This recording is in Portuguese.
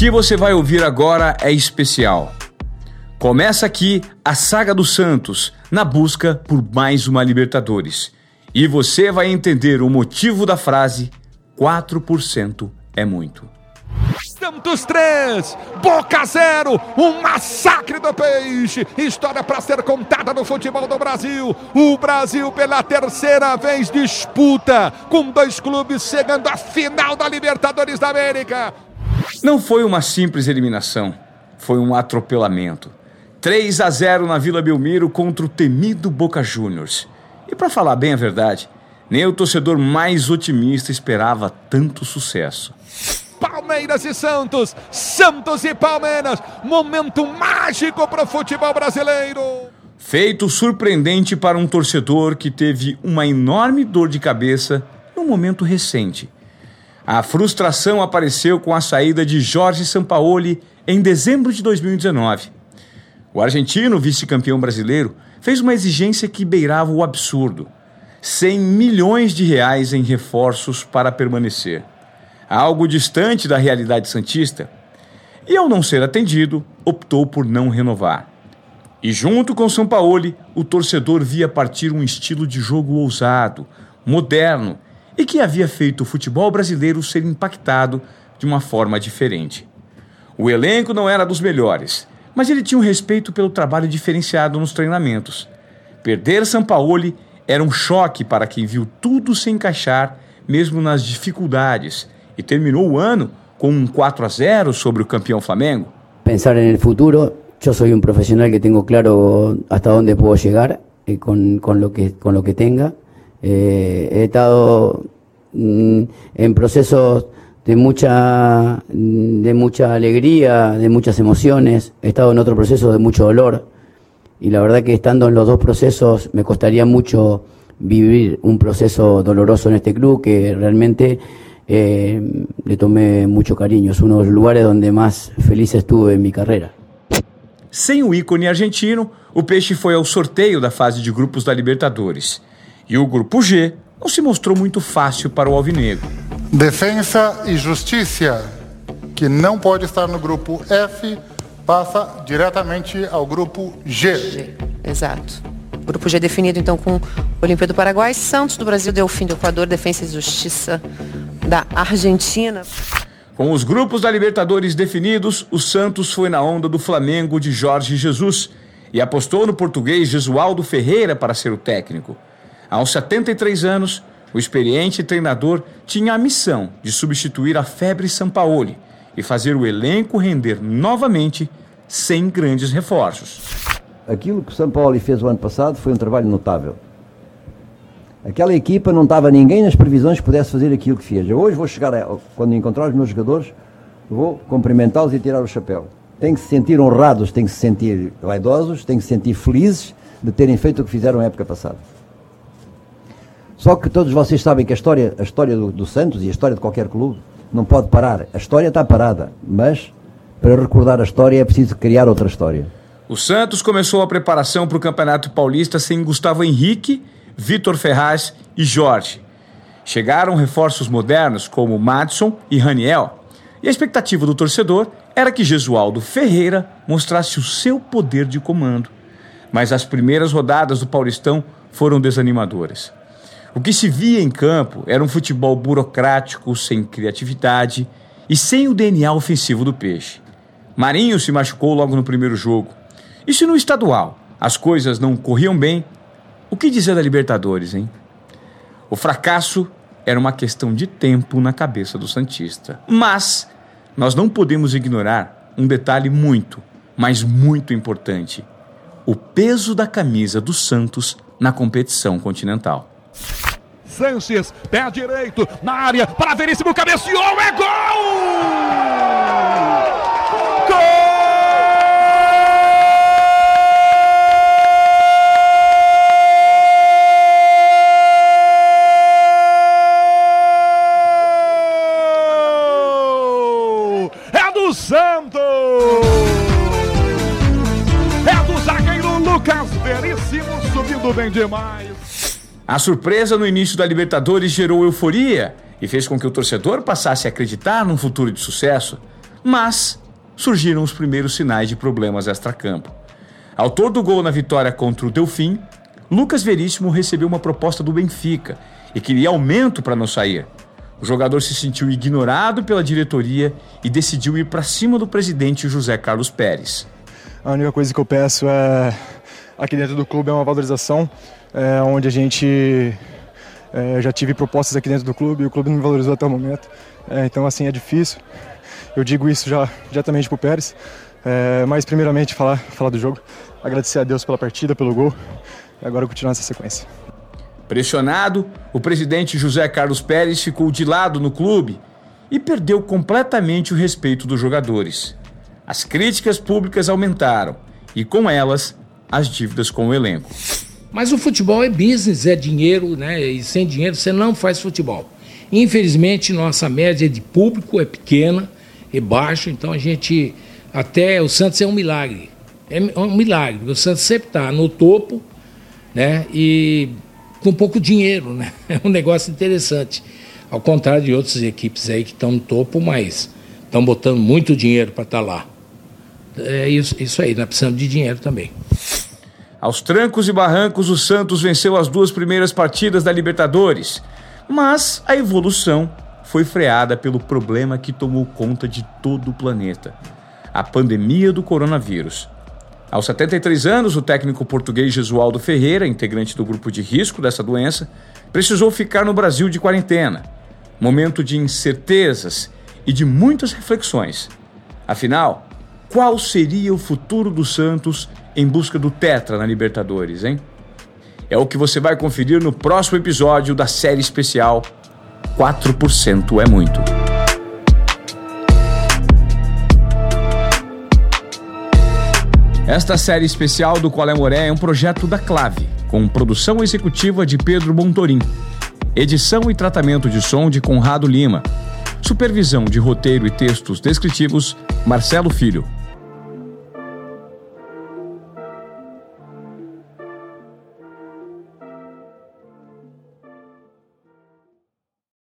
que você vai ouvir agora é especial. Começa aqui a saga do Santos na busca por mais uma Libertadores. E você vai entender o motivo da frase 4% é muito. Santos 3, Boca 0, um massacre do peixe. História para ser contada no futebol do Brasil. O Brasil, pela terceira vez, disputa com dois clubes chegando à final da Libertadores da América. Não foi uma simples eliminação, foi um atropelamento. 3 a 0 na Vila Belmiro contra o temido Boca Juniors. E para falar bem a verdade, nem o torcedor mais otimista esperava tanto sucesso. Palmeiras e Santos, Santos e Palmeiras, momento mágico para o futebol brasileiro. Feito surpreendente para um torcedor que teve uma enorme dor de cabeça no momento recente. A frustração apareceu com a saída de Jorge Sampaoli em dezembro de 2019. O argentino, vice-campeão brasileiro, fez uma exigência que beirava o absurdo: 100 milhões de reais em reforços para permanecer algo distante da realidade santista, e ao não ser atendido, optou por não renovar. E junto com São Paulo, o torcedor via partir um estilo de jogo ousado, moderno e que havia feito o futebol brasileiro ser impactado de uma forma diferente. O elenco não era dos melhores, mas ele tinha um respeito pelo trabalho diferenciado nos treinamentos. Perder São Paulo era um choque para quem viu tudo se encaixar, mesmo nas dificuldades, e terminou o ano com um 4 a 0 sobre o campeão Flamengo? Pensar en el futuro, yo soy un profesional que tengo claro hasta dónde puedo llegar eh, con, con, lo que, lo que tenga. Eh, he estado mm, en procesos de mucha, de mucha alegría, de muchas emociones. He estado en otro proceso de mucho dolor. Y la verdad que estando en los dos procesos me costaría mucho vivir un proceso doloroso en este club que realmente eh, le tomé mucho cariño. Es uno de los lugares donde más feliz estuve en mi carrera. Sem o ícone argentino, o Peixe foi ao sorteio da fase de grupos da Libertadores. E o grupo G não se mostrou muito fácil para o Alvinegro. Defensa e Justiça, que não pode estar no grupo F, passa diretamente ao grupo G. G. Exato. Grupo G definido então com Olímpia do Paraguai, Santos do Brasil, Delfim do Equador, Defensa e Justiça da Argentina. Com os grupos da Libertadores definidos, o Santos foi na onda do Flamengo de Jorge Jesus e apostou no português Jesualdo Ferreira para ser o técnico. Aos 73 anos, o experiente treinador tinha a missão de substituir a febre Sampaoli e fazer o elenco render novamente sem grandes reforços. Aquilo que o Sampaoli fez o ano passado foi um trabalho notável. Aquela equipa não estava ninguém nas previsões que pudesse fazer aquilo que fez. Eu hoje vou chegar, a, quando encontrar os meus jogadores, vou cumprimentá-los e tirar o chapéu. Tem que se sentir honrados, tem que se sentir vaidosos, tem que se sentir felizes de terem feito o que fizeram na época passada. Só que todos vocês sabem que a história, a história do, do Santos e a história de qualquer clube não pode parar. A história está parada, mas para recordar a história é preciso criar outra história. O Santos começou a preparação para o Campeonato Paulista sem Gustavo Henrique Vitor Ferraz e Jorge. Chegaram reforços modernos como Madison e Raniel. E a expectativa do torcedor era que Gesualdo Ferreira mostrasse o seu poder de comando. Mas as primeiras rodadas do Paulistão foram desanimadoras. O que se via em campo era um futebol burocrático, sem criatividade e sem o DNA ofensivo do peixe. Marinho se machucou logo no primeiro jogo. E se no estadual as coisas não corriam bem, o que dizer da Libertadores, hein? O fracasso era uma questão de tempo na cabeça do Santista. Mas nós não podemos ignorar um detalhe muito, mas muito importante: o peso da camisa do Santos na competição continental. Sanches, pé direito, na área, para Veríssimo, cabeceou, é gol! Santos! É do zagueiro Lucas Veríssimo, subindo bem demais. A surpresa no início da Libertadores gerou euforia e fez com que o torcedor passasse a acreditar num futuro de sucesso. Mas surgiram os primeiros sinais de problemas extracampo. Autor do gol na vitória contra o Delfim, Lucas Veríssimo recebeu uma proposta do Benfica e queria aumento para não sair. O jogador se sentiu ignorado pela diretoria e decidiu ir para cima do presidente José Carlos Pérez. A única coisa que eu peço é aqui dentro do clube é uma valorização, é, onde a gente é, já tive propostas aqui dentro do clube e o clube não me valorizou até o momento. É, então assim é difícil. Eu digo isso já diretamente para o Pérez, é, mas primeiramente falar, falar do jogo agradecer a Deus pela partida, pelo gol e agora continuar essa sequência. Pressionado, o presidente José Carlos Pérez ficou de lado no clube e perdeu completamente o respeito dos jogadores. As críticas públicas aumentaram e, com elas, as dívidas com o elenco. Mas o futebol é business, é dinheiro, né? E sem dinheiro você não faz futebol. Infelizmente, nossa média de público é pequena, é baixa, então a gente. Até o Santos é um milagre é um milagre. O Santos sempre está no topo, né? E com pouco dinheiro, né? É um negócio interessante. Ao contrário de outras equipes aí que estão no topo, mas estão botando muito dinheiro para estar tá lá. É isso, isso aí, nós precisamos de dinheiro também. Aos trancos e barrancos, o Santos venceu as duas primeiras partidas da Libertadores. Mas a evolução foi freada pelo problema que tomou conta de todo o planeta: a pandemia do coronavírus. Aos 73 anos, o técnico português Jesualdo Ferreira, integrante do grupo de risco dessa doença, precisou ficar no Brasil de quarentena. Momento de incertezas e de muitas reflexões. Afinal, qual seria o futuro do Santos em busca do Tetra na Libertadores, hein? É o que você vai conferir no próximo episódio da série especial 4% é muito. Esta série especial do Qual é Moré é um projeto da Clave, com produção executiva de Pedro Montorim, edição e tratamento de som de Conrado Lima, supervisão de roteiro e textos descritivos Marcelo Filho.